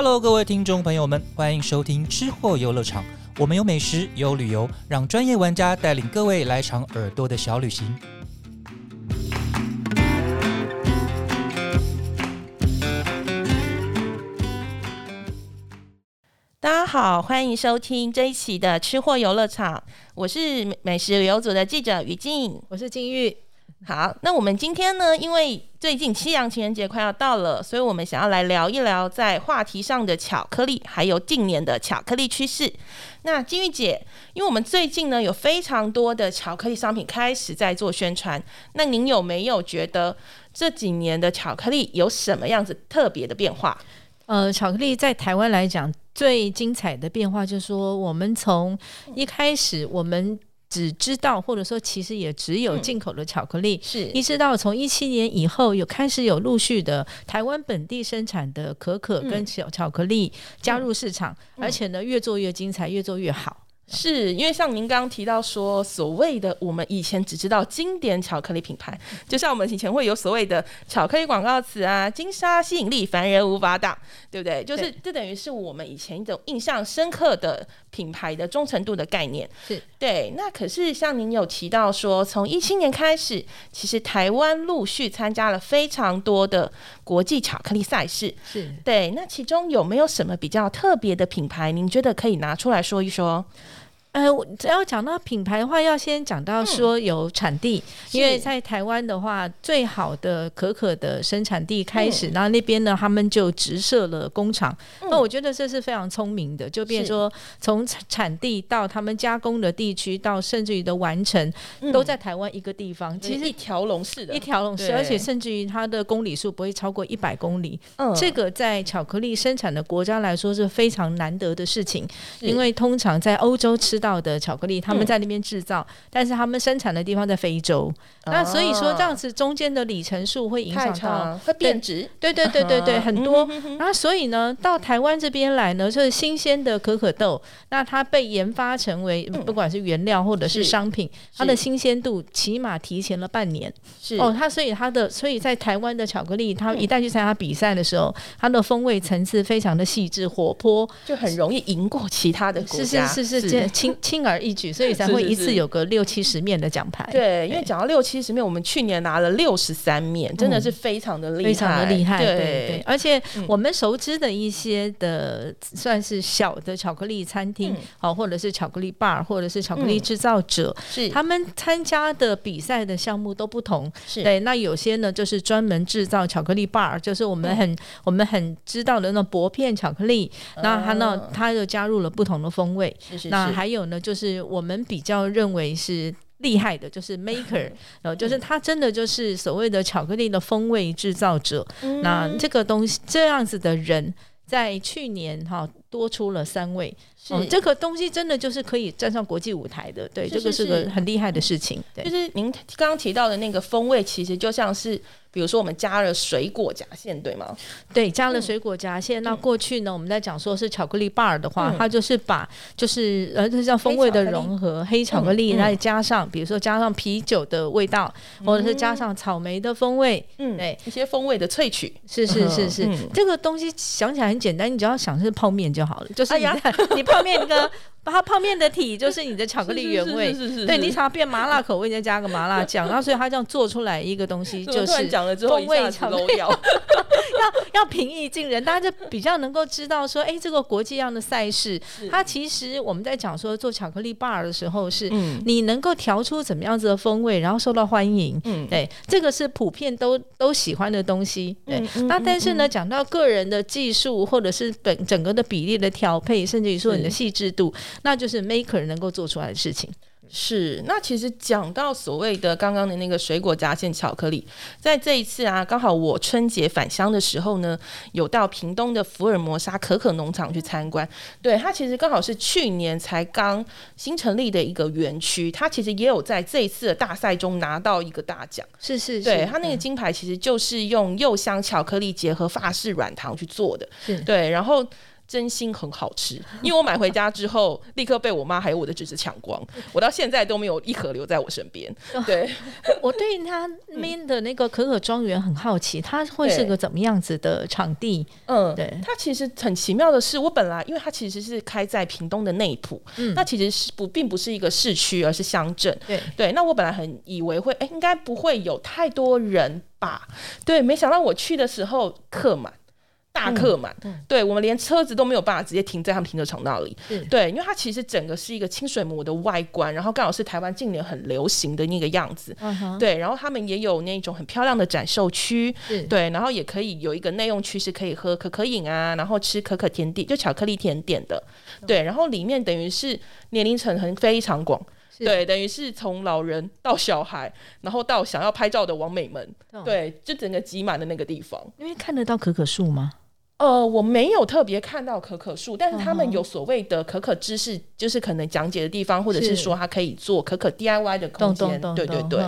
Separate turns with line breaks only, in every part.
Hello，各位听众朋友们，欢迎收听吃货游乐场。我们有美食，有旅游，让专业玩家带领各位来场耳朵的小旅行。
大家好，欢迎收听这一期的吃货游乐场，我是美美食旅游组的记者于静。
我是金玉。
好，那我们今天呢，因为最近西洋情人节快要到了，所以我们想要来聊一聊在话题上的巧克力，还有近年的巧克力趋势。那金玉姐，因为我们最近呢有非常多的巧克力商品开始在做宣传，那您有没有觉得这几年的巧克力有什么样子特别的变化？
呃，巧克力在台湾来讲最精彩的变化，就是说我们从一开始我们。只知道，或者说其实也只有进口的巧克力，
是。
一直到从一七年以后，有开始有陆续的台湾本地生产的可可跟巧巧克力加入市场，而且呢越做越精彩，越做越好。
是因为像您刚刚提到说，所谓的我们以前只知道经典巧克力品牌，就像我们以前会有所谓的巧克力广告词啊，金沙吸引力，凡人无法挡，对不对？就是这等于是我们以前一种印象深刻的品牌的忠诚度的概念。
是
对。那可是像您有提到说，从一七年开始，其实台湾陆续参加了非常多的国际巧克力赛事。
是
对。那其中有没有什么比较特别的品牌，您觉得可以拿出来说一说？
呃，只要讲到品牌的话，要先讲到说有产地，因为在台湾的话，最好的可可的生产地开始，然后那边呢，他们就直设了工厂。那我觉得这是非常聪明的，就变说从产地到他们加工的地区，到甚至于的完成，都在台湾一个地方。
其实一条龙式的，
一条龙式，而且甚至于它的公里数不会超过一百公里。嗯，这个在巧克力生产的国家来说是非常难得的事情，因为通常在欧洲吃到。到的巧克力，他们在那边制造，但是他们生产的地方在非洲，那所以说这样子中间的里程数会影响到
会变质，
对对对对对，很多。然后所以呢，到台湾这边来呢，就是新鲜的可可豆，那它被研发成为不管是原料或者是商品，它的新鲜度起码提前了半年。
是。
哦，它所以它的所以在台湾的巧克力，它一旦去参加比赛的时候，它的风味层次非常的细致活泼，
就很容易赢过其他的国
家。是是是是，轻。轻而易举，所以才会一次有个六七十面的奖牌。
对，因为讲到六七十面，我们去年拿了六十三面，真的是非常的厉害，
非常的厉害。对对，而且我们熟知的一些的算是小的巧克力餐厅，好，或者是巧克力 bar，或者是巧克力制造者，
是
他们参加的比赛的项目都不同。
是
对，那有些呢就是专门制造巧克力 bar，就是我们很我们很知道的那种薄片巧克力，那它呢，它又加入了不同的风味。那还有。呢，就是我们比较认为是厉害的，就是 maker，然后就是他真的就是所谓的巧克力的风味制造者。那这个东西这样子的人，在去年哈多出了三位。哦，这个东西真的就是可以站上国际舞台的，对，这个是个很厉害的事情。对，
就是您刚刚提到的那个风味，其实就像是。比如说，我们加了水果夹馅，对吗？
对，加了水果夹馅。那过去呢，我们在讲说是巧克力 bar 的话，它就是把就是呃，这叫风味的融合，黑巧克力再加上，比如说加上啤酒的味道，或者是加上草莓的风味，
嗯，对，一些风味的萃取。
是是是是，这个东西想起来很简单，你只要想是泡面就好了，就是你你泡面一个。它泡面的体就是你的巧克力原味，对你想要变麻辣口味，再加个麻辣酱，然后所以它这样做出来一个东西就是风味巧克力，要要平易近人，大家就比较能够知道说，哎，这个国际样的赛事，它其实我们在讲说做巧克力 bar 的时候，是你能够调出怎么样子的风味，然后受到欢迎，嗯，对，这个是普遍都都喜欢的东西，对。那但是呢，讲到个人的技术或者是本整个的比例的调配，甚至于说你的细致度。那就是 maker 能够做出来的事情。
是，那其实讲到所谓的刚刚的那个水果夹馅巧克力，在这一次啊，刚好我春节返乡的时候呢，有到屏东的福尔摩沙可可农场去参观。对，它其实刚好是去年才刚新成立的一个园区，它其实也有在这一次的大赛中拿到一个大奖。
是是，
对，它那个金牌其实就是用柚香巧克力结合法式软糖去做的。
是
对，然后。真心很好吃，因为我买回家之后，立刻被我妈还有我的侄子抢光，我到现在都没有一盒留在我身边。对，
我对他那边的那个可可庄园很好奇，它会是个怎么样子的场地？
嗯，对，它其实很奇妙的是，我本来因为它其实是开在屏东的内埔，嗯，那其实是不并不是一个市区，而是乡镇。
对
对，那我本来很以为会，哎，应该不会有太多人吧？对，没想到我去的时候客满。大客满，对我们连车子都没有办法直接停在他们停车场那里。对，因为它其实整个是一个清水模的外观，然后刚好是台湾近年很流行的那个样子。对，然后他们也有那种很漂亮的展售区。对，然后也可以有一个内用区是可以喝可可饮啊，然后吃可可甜点，就巧克力甜点的。对，然后里面等于是年龄层很非常广。对，等于是从老人到小孩，然后到想要拍照的王美们，对，就整个挤满的那个地方。
因为看得到可可树吗？
呃，我没有特别看到可可树，但是他们有所谓的可可知识，就是可能讲解的地方，或者是说它可以做可可 DIY 的空间，对对对，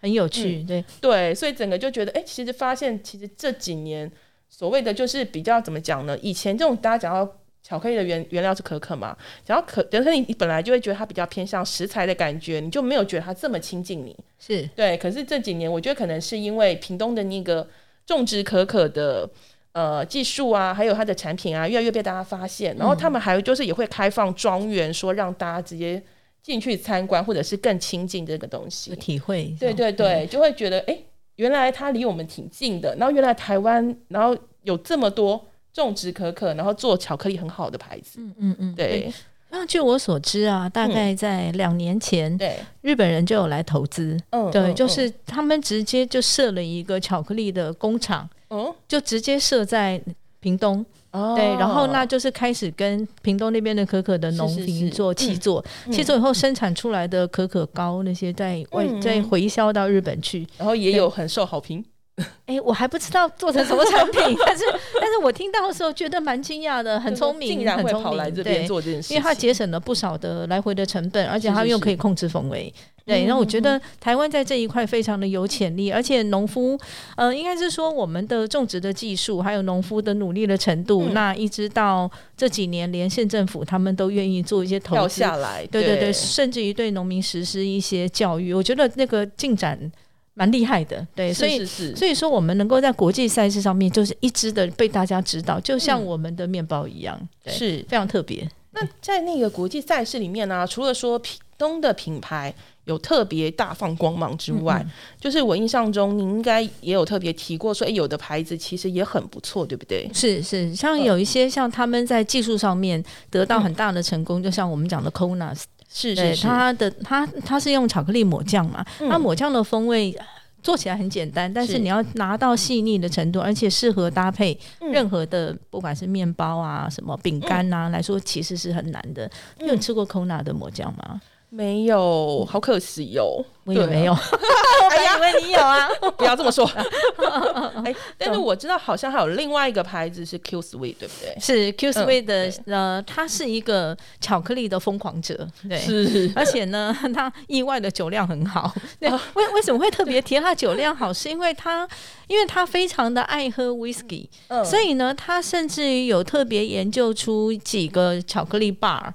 很有趣，对
对，所以整个就觉得，哎，其实发现，其实这几年所谓的就是比较怎么讲呢？以前这种大家讲到巧克力的原原料是可可嘛，然后可，等于你你本来就会觉得它比较偏向食材的感觉，你就没有觉得它这么亲近你，
是
对。可是这几年，我觉得可能是因为屏东的那个种植可可的。呃，技术啊，还有它的产品啊，越来越被大家发现。然后他们还有就是也会开放庄园，说让大家直接进去参观，或者是更亲近这个东西，
体会。
对对对，就会觉得哎，原来它离我们挺近的。然后原来台湾，然后有这么多种植可可，然后做巧克力很好的牌子。嗯嗯嗯，对。
那据我所知啊，大概在两年前，
对
日本人就有来投资。嗯，对，就是他们直接就设了一个巧克力的工厂。哦，就直接设在屏东，对，然后那就是开始跟屏东那边的可可的农民做契作，契作以后生产出来的可可膏那些在外再回销到日本去，
然后也有很受好评。
哎，我还不知道做成什么产品，但是但是我听到的时候觉得蛮惊讶的，很聪明，
竟然会跑来这边做这件
事，因为它节省了不少的来回的成本，而且它又可以控制风味。对，那我觉得台湾在这一块非常的有潜力，而且农夫，呃，应该是说我们的种植的技术，还有农夫的努力的程度，那一直到这几年，连县政府他们都愿意做一些投
资下来，
对对对，甚至于对农民实施一些教育，我觉得那个进展蛮厉害的。对，所以所以说我们能够在国际赛事上面就是一直的被大家知道，就像我们的面包一样，
是
非常特别。
那在那个国际赛事里面呢，除了说屏东的品牌。有特别大放光芒之外，就是我印象中，您应该也有特别提过，说哎，有的牌子其实也很不错，对不对？
是是，像有一些像他们在技术上面得到很大的成功，就像我们讲的 Konas，
是是
是，它的它它是用巧克力抹酱嘛，它抹酱的风味 做起来很简单，但是你要拿到细腻的程度，而且适合搭配任何的，不管是面包啊、什么饼干啊来说，其实是很难的。你有吃过 Kona 的抹酱吗？
没有，好可惜哟。
我也没有，我以为你有啊！
不要这么说。哎，但是我知道好像还有另外一个牌子是 Q Sweet，对不对？
是 Q Sweet 的，呃，他是一个巧克力的疯狂者，对，
是。
而且呢，他意外的酒量很好。对，为为什么会特别提他酒量好？是因为他，因为他非常的爱喝 Whisky，所以呢，他甚至于有特别研究出几个巧克力 bar，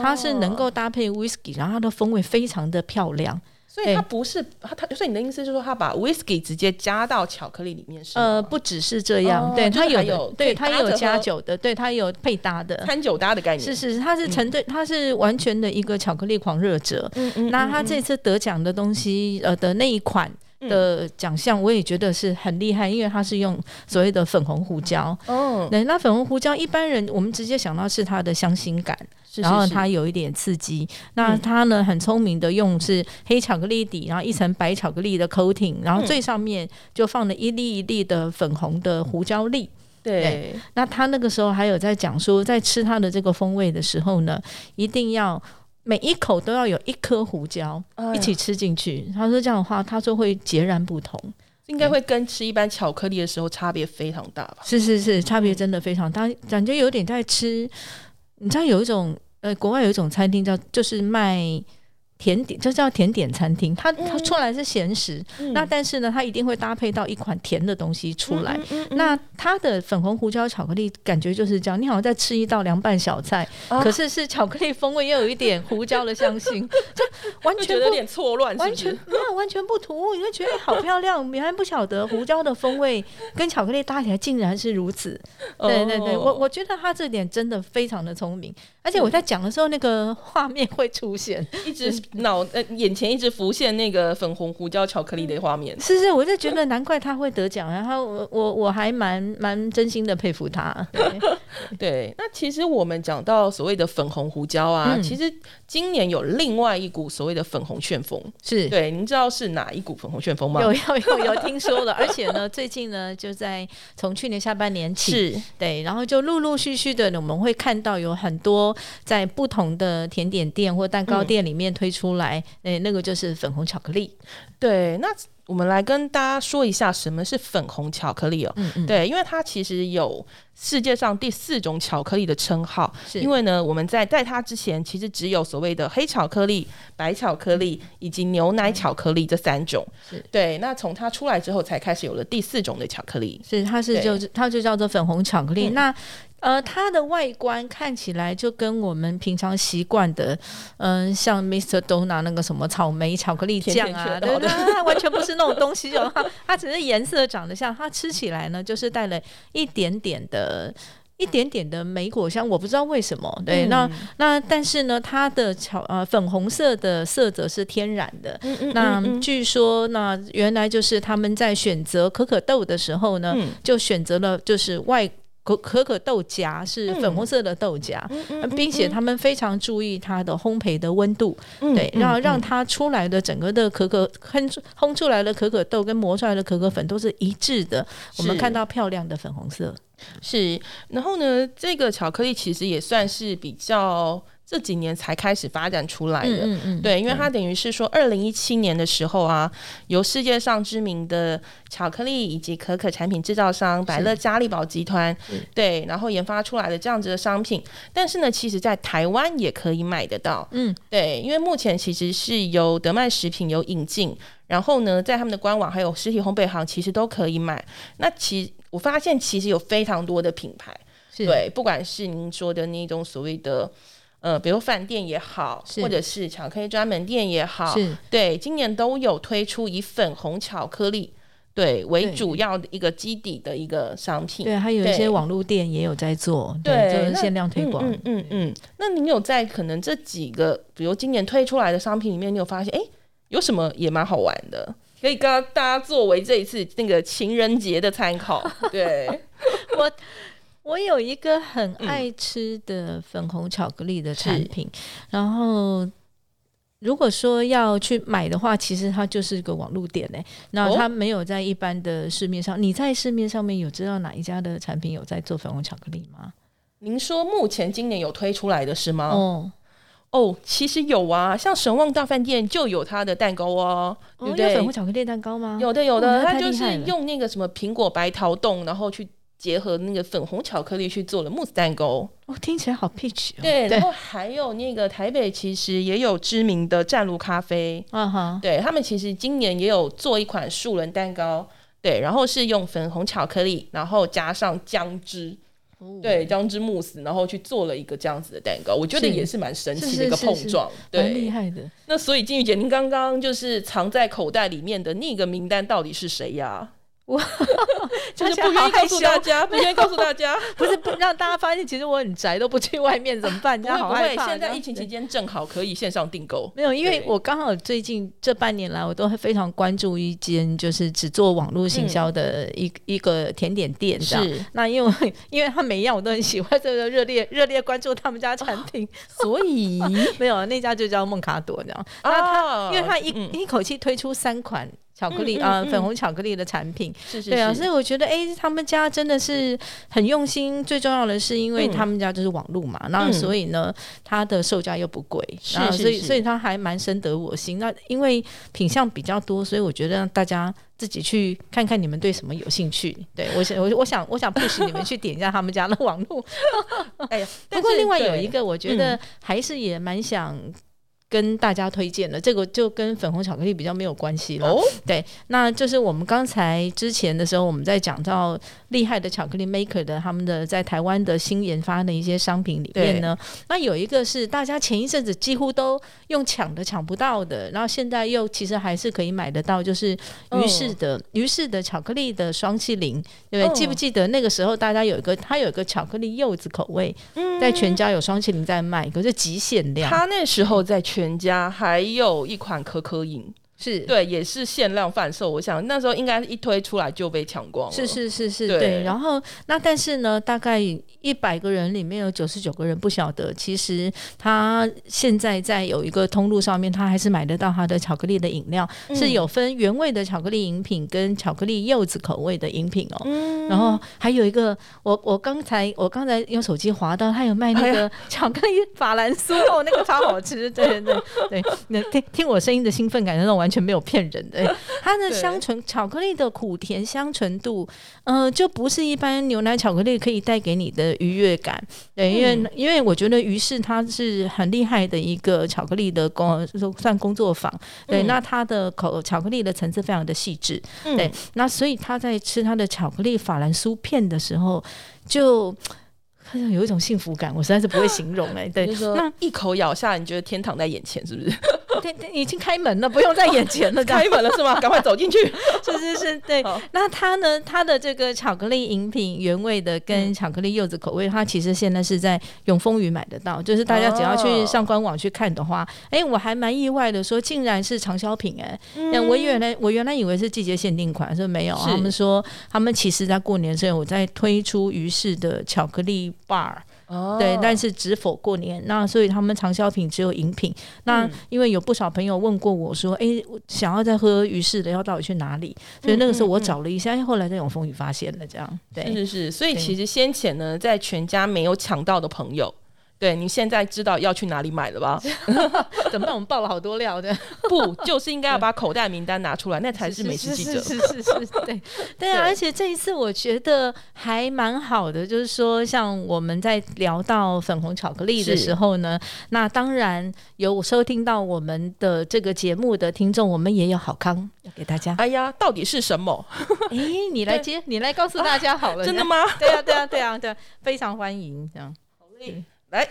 它是能够搭配 Whisky，然后它的风味非常的漂亮。
所以它不是它，它所以你的意思是说，它把 whisky 直接加到巧克力里面是？
呃，不只是这样，对，它有，对，它有加酒的，对，它有配搭的，
餐酒搭的概念。
是是，它是成对，它是完全的一个巧克力狂热者。嗯嗯。那他这次得奖的东西，呃的那一款的奖项，我也觉得是很厉害，因为它是用所谓的粉红胡椒。哦。对，那粉红胡椒，一般人我们直接想到是它的香辛感。然后它有一点刺激，那它呢很聪明的用是黑巧克力底，然后一层白巧克力的 coating，然后最上面就放了一粒一粒的粉红的胡椒粒。
对，
那他那个时候还有在讲说，在吃它的这个风味的时候呢，一定要每一口都要有一颗胡椒一起吃进去。他说这样的话，他说会截然不同，
应该会跟吃一般巧克力的时候差别非常大吧？
是是是，差别真的非常大，感觉有点在吃。你知道有一种呃，国外有一种餐厅叫就是卖甜点，就叫甜点餐厅，它它出来是咸食，那但是呢，它一定会搭配到一款甜的东西出来。那它的粉红胡椒巧克力感觉就是这样，你好像在吃一道凉拌小菜，可是是巧克力风味，又有一点胡椒的香辛，就完全
有点错乱，
完全没有完全不突兀，你会觉得好漂亮。原来不晓得胡椒的风味跟巧克力搭起来竟然是如此。对对对，我我觉得他这点真的非常的聪明，而且我在讲的时候，那个画面会出现，
一直。脑呃眼前一直浮现那个粉红胡椒巧克力的画面，
是是，我就觉得难怪他会得奖，然后我我我还蛮蛮真心的佩服他。
对，那其实我们讲到所谓的粉红胡椒啊，其实今年有另外一股所谓的粉红旋风，
是
对，您知道是哪一股粉红旋风吗？
有有有有听说了，而且呢，最近呢就在从去年下半年起，
是
对，然后就陆陆续续的我们会看到有很多在不同的甜点店或蛋糕店里面推出。出来，哎，那个就是粉红巧克力。
对，那我们来跟大家说一下什么是粉红巧克力哦。嗯嗯。对，因为它其实有世界上第四种巧克力的称号。因为呢，我们在在它之前，其实只有所谓的黑巧克力、白巧克力以及牛奶巧克力这三种。是。对，那从它出来之后，才开始有了第四种的巧克力。
是，它是就它就叫做粉红巧克力。那呃，它的外观看起来就跟我们平常习惯的，嗯，像 Mr. Dona 那个什么草莓巧克力酱啊，对对，它 完全不是那种东西就，它它只是颜色长得像，它吃起来呢就是带了一点点的、一点点的莓果香，我不知道为什么。对，那那但是呢，它的巧呃粉红色的色泽是天然的。嗯嗯。那据说那原来就是他们在选择可可豆的时候呢，就选择了就是外。可可可豆荚是粉红色的豆荚，并且他们非常注意它的烘焙的温度，对，然后让它出来的整个的可可烘烘出来的可可豆跟磨出来的可可粉都是一致的。我们看到漂亮的粉红色，
是。然后呢，这个巧克力其实也算是比较。这几年才开始发展出来的，对，因为它等于是说，二零一七年的时候啊，由世界上知名的巧克力以及可可产品制造商百乐嘉利宝集团，对，然后研发出来的这样子的商品，但是呢，其实在台湾也可以买得到，嗯，对，因为目前其实是由德麦食品有引进，然后呢，在他们的官网还有实体烘焙行，其实都可以买。那其我发现其实有非常多的品牌，对，不管是您说的那种所谓的。呃，比如饭店也好，或者是巧克力专门店也好，对，今年都有推出以粉红巧克力对为主要的一个基底的一个商品。
对，还有一些网络店也有在做，对，就是限量推广。
嗯嗯嗯。那你有在可能这几个，比如今年推出来的商品里面，你有发现，哎，有什么也蛮好玩的，可以跟大家作为这一次那个情人节的参考。对
我。我有一个很爱吃的粉红巧克力的产品，然后如果说要去买的话，其实它就是一个网络店嘞。那它没有在一般的市面上，你在市面上面有知道哪一家的产品有在做粉红巧克力吗？
您说目前今年有推出来的是吗？哦哦，其实有啊，像神旺大饭店就有它的蛋糕哦，有
粉红巧克力蛋糕吗？
有的有的，它就是用那个什么苹果白桃冻，然后去。结合那个粉红巧克力去做了慕斯蛋糕，
哦，听起来好 peach。
对，然后还有那个台北其实也有知名的湛卢咖啡，嗯哼，对他们其实今年也有做一款树人蛋糕，对，然后是用粉红巧克力，然后加上姜汁，对，姜汁慕斯，然后去做了一个这样子的蛋糕，我觉得也是蛮神奇的一个碰撞，
对，厉害的。
那所以金玉姐，您刚刚就是藏在口袋里面的那个名单到底是谁呀？我 就是 不愿意告诉大家，不愿意告诉大家，
不是不让大家发现，其实我很宅，都不去外面，怎么办？这样好害
怕。现在疫情期间正好可以线上订购。
没有，因为我刚好最近这半年来，我都非常关注一间就是只做网络行销的一一个甜点店。是，那因为因为他每一样我都很喜欢，这个热烈热烈关注他们家产品，所以没有那家就叫梦卡朵这样。那他因为他一一口气推出三款。巧克力啊，粉红巧克力的产品，对啊，所以我觉得，哎，他们家真的是很用心。最重要的是，因为他们家就是网络嘛，那所以呢，它的售价又不贵，啊，所以所以它还蛮深得我心。那因为品相比较多，所以我觉得大家自己去看看你们对什么有兴趣。对我想，我我想，我想不使你们去点一下 他们家的网络。哎呀，不过另外有一个，我觉得还是也蛮想。跟大家推荐的，这个就跟粉红巧克力比较没有关系了。哦，对，那就是我们刚才之前的时候，我们在讲到厉害的巧克力 maker 的他们的在台湾的新研发的一些商品里面呢，那有一个是大家前一阵子几乎都用抢的抢不到的，然后现在又其实还是可以买得到，就是于是的于是的巧克力的双气灵，对不对？记不记得那个时候大家有一个它有一个巧克力柚子口味，在全家有双气灵在卖，可是极限量。
他那时候在全全家还有一款可可饮。
是
对，也是限量贩售。我想那时候应该一推出来就被抢光了。
是是是是，对。然后那但是呢，大概一百个人里面有九十九个人不晓得，其实他现在在有一个通路上面，他还是买得到他的巧克力的饮料，是有分原味的巧克力饮品跟巧克力柚子口味的饮品哦。嗯。然后还有一个，我我刚才我刚才用手机滑到，他有卖那个巧克力法兰酥哦，那个超好吃。对对对，那听听我声音的兴奋感，那种完。全没有骗人的，它的香醇巧克力的苦甜香醇度，呃，就不是一般牛奶巧克力可以带给你的愉悦感。对，因为因为我觉得于是它是很厉害的一个巧克力的工，算工作坊。对，那它的口巧克力的层次非常的细致。对，那所以他在吃他的巧克力法兰酥片的时候，就好 像有一种幸福感，我实在是不会形容哎。对，
那一口咬下，你觉得天堂在眼前，是不是？
对，已经开门了，不用在眼前了。
开门了是吗？赶快走进去。
是是是，对。那它呢？它的这个巧克力饮品原味的跟巧克力柚子口味，它其实现在是在永丰鱼买得到。就是大家只要去上官网去看的话，哎，我还蛮意外的，说竟然是畅销品哎。那我原来我原来以为是季节限定款，说没有。他们说他们其实在过年的时候，我在推出于是的巧克力 bar。对，但是只否过年，那所以他们长销品只有饮品。那因为有不少朋友问过我说，哎，想要再喝鱼氏的，要到底去哪里？所以那个时候我找了一下，后来在永丰宇发现了这样。对，
是是是。所以其实先前呢，在全家没有抢到的朋友。对你现在知道要去哪里买了吧？
怎么办？我们爆了好多料的，
不就是应该要把口袋名单拿出来，那才是美食记者。
是是是，对 对啊！而且这一次我觉得还蛮好的，就是说，像我们在聊到粉红巧克力的时候呢，那当然有收听到我们的这个节目的听众，我们也有好康要给大家。
哎呀，到底是什么？
哎，你来接，你来告诉大家好了。
真的吗？
对啊，对啊，对啊，对，非常欢迎这样。好
嘞。来，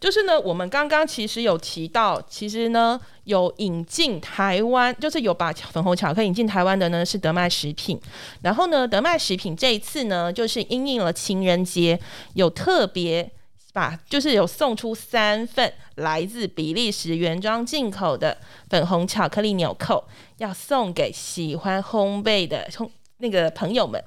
就是呢，我们刚刚其实有提到，其实呢有引进台湾，就是有把粉红巧克力引进台湾的呢是德麦食品。然后呢，德麦食品这一次呢，就是因应了情人节，有特别把，就是有送出三份来自比利时原装进口的粉红巧克力纽扣，要送给喜欢烘焙的那个朋友们。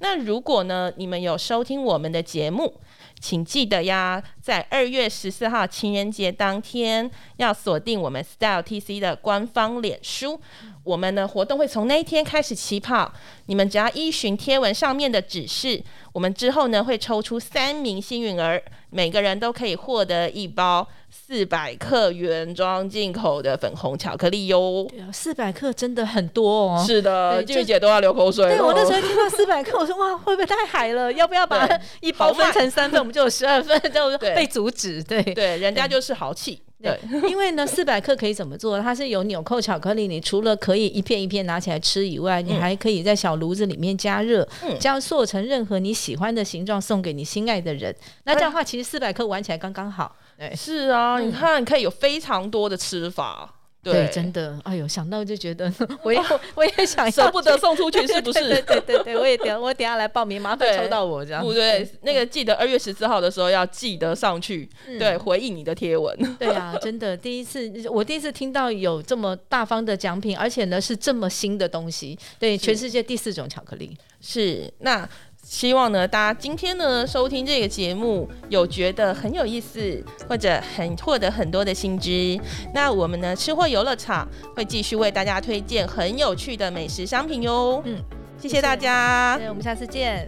那如果呢，你们有收听我们的节目？请记得呀，在二月十四号情人节当天，要锁定我们 Style TC 的官方脸书。我们的活动会从那一天开始起跑，你们只要依循贴文上面的指示，我们之后呢会抽出三名幸运儿，每个人都可以获得一包。四百克原装进口的粉红巧克力哟，
四百克真的很多哦。
是的，俊姐都要流口水。
对我那时候听到四百克，我说哇，会不会太海了？要不要把一包分成三份？我们就有十二份，就被阻止。对
对，人家就是豪气。对，
因为呢，四百克可以怎么做？它是有纽扣巧克力，你除了可以一片一片拿起来吃以外，你还可以在小炉子里面加热，这样做成任何你喜欢的形状，送给你心爱的人。那这样的话，其实四百克玩起来刚刚好。
是啊，你看可以有非常多的吃法，
对，真的，哎呦，想到就觉得 我也我也想
舍不得送出去，是不是？
对对对对，我也等我等下来报名，麻烦抽到我这样。
不对，那个记得二月十四号的时候要记得上去，对，回应你的贴文。
对啊，真的，第一次我第一次听到有这么大方的奖品，而且呢是这么新的东西，对，全世界第四种巧克力
是那。希望呢，大家今天呢收听这个节目，有觉得很有意思，或者很获得很多的新知。那我们呢，吃货游乐场会继续为大家推荐很有趣的美食商品哟。嗯，谢谢大家，
我们下次见。